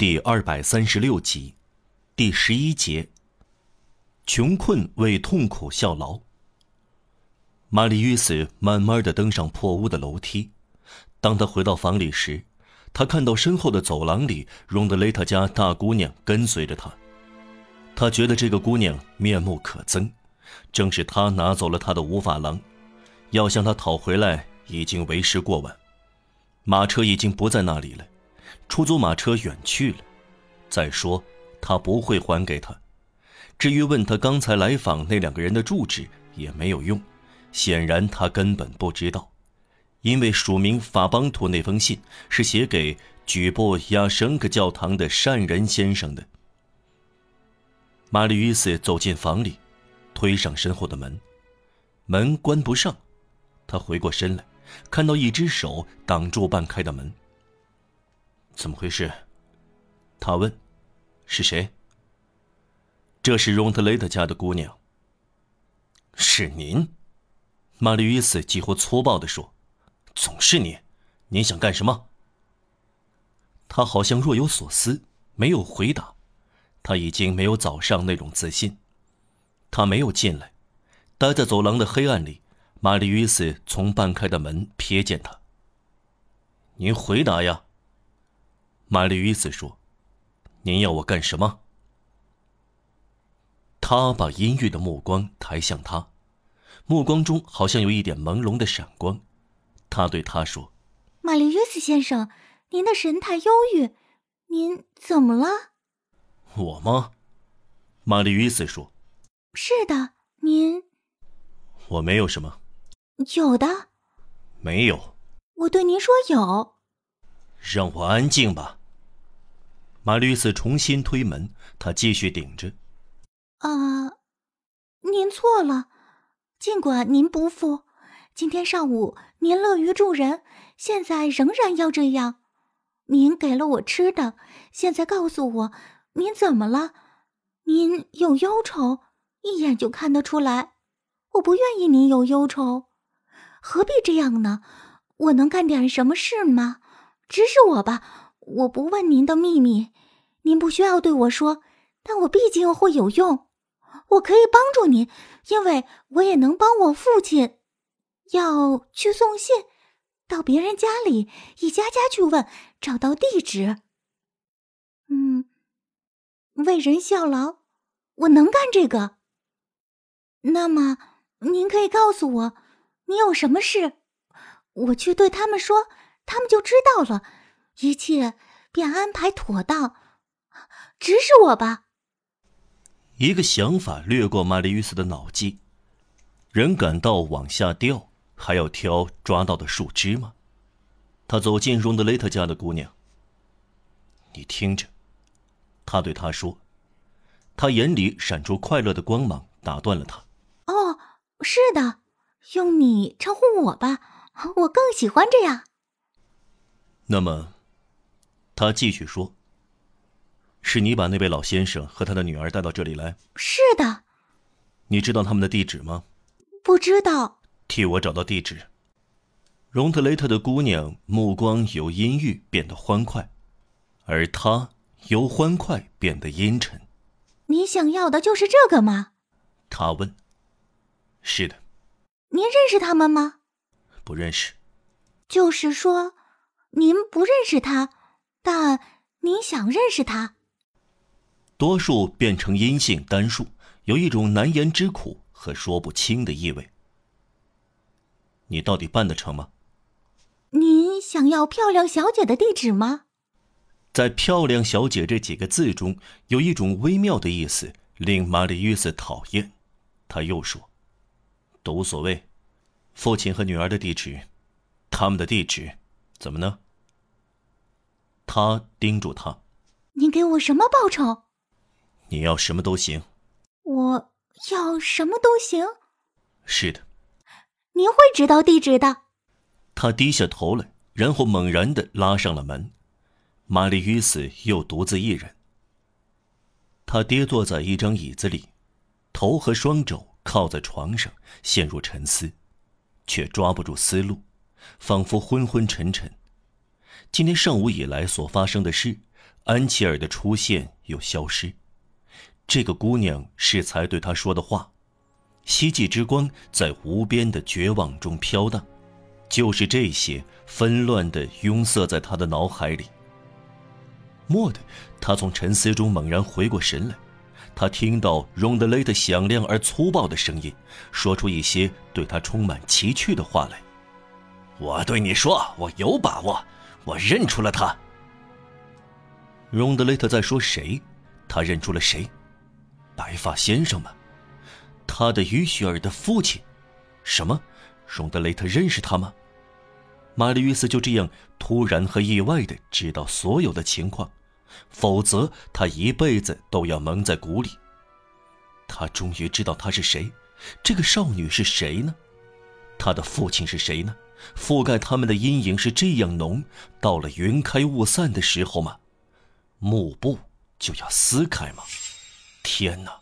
第二百三十六集，第十一节。穷困为痛苦效劳。玛丽·约瑟慢慢的登上破屋的楼梯。当他回到房里时，他看到身后的走廊里，荣德雷特家大姑娘跟随着他。他觉得这个姑娘面目可憎，正是她拿走了他的五法郎，要向他讨回来已经为时过晚。马车已经不在那里了。出租马车远去了，再说他不会还给他。至于问他刚才来访那两个人的住址，也没有用。显然他根本不知道，因为署名法邦图那封信是写给举布亚申克教堂的善人先生的。玛丽·斯走进房里，推上身后的门，门关不上。他回过身来，看到一只手挡住半开的门。怎么回事？他问：“是谁？”这是荣特雷特家的姑娘。是您，玛丽·约斯几乎粗暴地说：“总是你，您想干什么？”他好像若有所思，没有回答。他已经没有早上那种自信。他没有进来，待在走廊的黑暗里。玛丽·约斯从半开的门瞥见他。您回答呀。玛丽·约斯说：“您要我干什么？”他把阴郁的目光抬向他，目光中好像有一点朦胧的闪光。他对他说：“玛丽·约斯先生，您的神态忧郁，您怎么了？”“我吗？”玛丽·约斯说。“是的，您。”“我没有什么。”“有的。”“没有。”“我对您说有。”“让我安静吧。”马吕斯重新推门，他继续顶着。啊，您错了。尽管您不富，今天上午您乐于助人，现在仍然要这样。您给了我吃的，现在告诉我，您怎么了？您有忧愁，一眼就看得出来。我不愿意您有忧愁，何必这样呢？我能干点什么事吗？指使我吧。我不问您的秘密，您不需要对我说，但我毕竟会有用。我可以帮助您，因为我也能帮我父亲。要去送信，到别人家里一家家去问，找到地址。嗯，为人效劳，我能干这个。那么，您可以告诉我，你有什么事，我去对他们说，他们就知道了。一切便安排妥当，指使我吧。一个想法掠过玛丽·与斯的脑际：人感到往下掉，还要挑抓到的树枝吗？他走进荣德雷特家的姑娘。你听着，他对她说。他眼里闪出快乐的光芒，打断了他。哦，是的，用你称呼我吧，我更喜欢这样。那么。他继续说：“是你把那位老先生和他的女儿带到这里来？”“是的。”“你知道他们的地址吗？”“不知道。”“替我找到地址。”荣特雷特的姑娘目光由阴郁变得欢快，而他由欢快变得阴沉。“你想要的就是这个吗？”他问。“是的。”“您认识他们吗？”“不认识。”“就是说，您不认识他。”但你想认识他？多数变成阴性单数，有一种难言之苦和说不清的意味。你到底办得成吗？您想要漂亮小姐的地址吗？在“漂亮小姐”这几个字中，有一种微妙的意思，令玛丽·约瑟讨厌。他又说：“都无所谓，父亲和女儿的地址，他们的地址，怎么呢？”他盯住他：“你给我什么报酬？你要什么都行。我要什么都行。是的。您会知道地址的。”他低下头来，然后猛然的拉上了门。玛丽·约瑟又独自一人。他跌坐在一张椅子里，头和双肘靠在床上，陷入沉思，却抓不住思路，仿佛昏昏沉沉。今天上午以来所发生的事，安琪儿的出现又消失。这个姑娘是才对他说的话。希冀之光在无边的绝望中飘荡，就是这些纷乱的拥塞在他的脑海里。蓦地，他从沉思中猛然回过神来，他听到荣德雷特响亮而粗暴的声音，说出一些对他充满奇趣的话来。我对你说，我有把握，我认出了他。荣德雷特在说谁？他认出了谁？白发先生吗？他的于雪儿的父亲？什么？荣德雷特认识他吗？玛丽·约斯就这样突然和意外的知道所有的情况。否则，他一辈子都要蒙在鼓里。他终于知道他是谁，这个少女是谁呢？他的父亲是谁呢？覆盖他们的阴影是这样浓，到了云开雾散的时候吗？幕布就要撕开吗？天哪！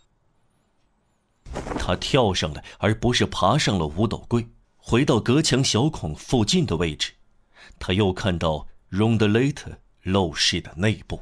他跳上来，而不是爬上了五斗柜，回到隔墙小孔附近的位置。他又看到荣德雷特陋室的内部。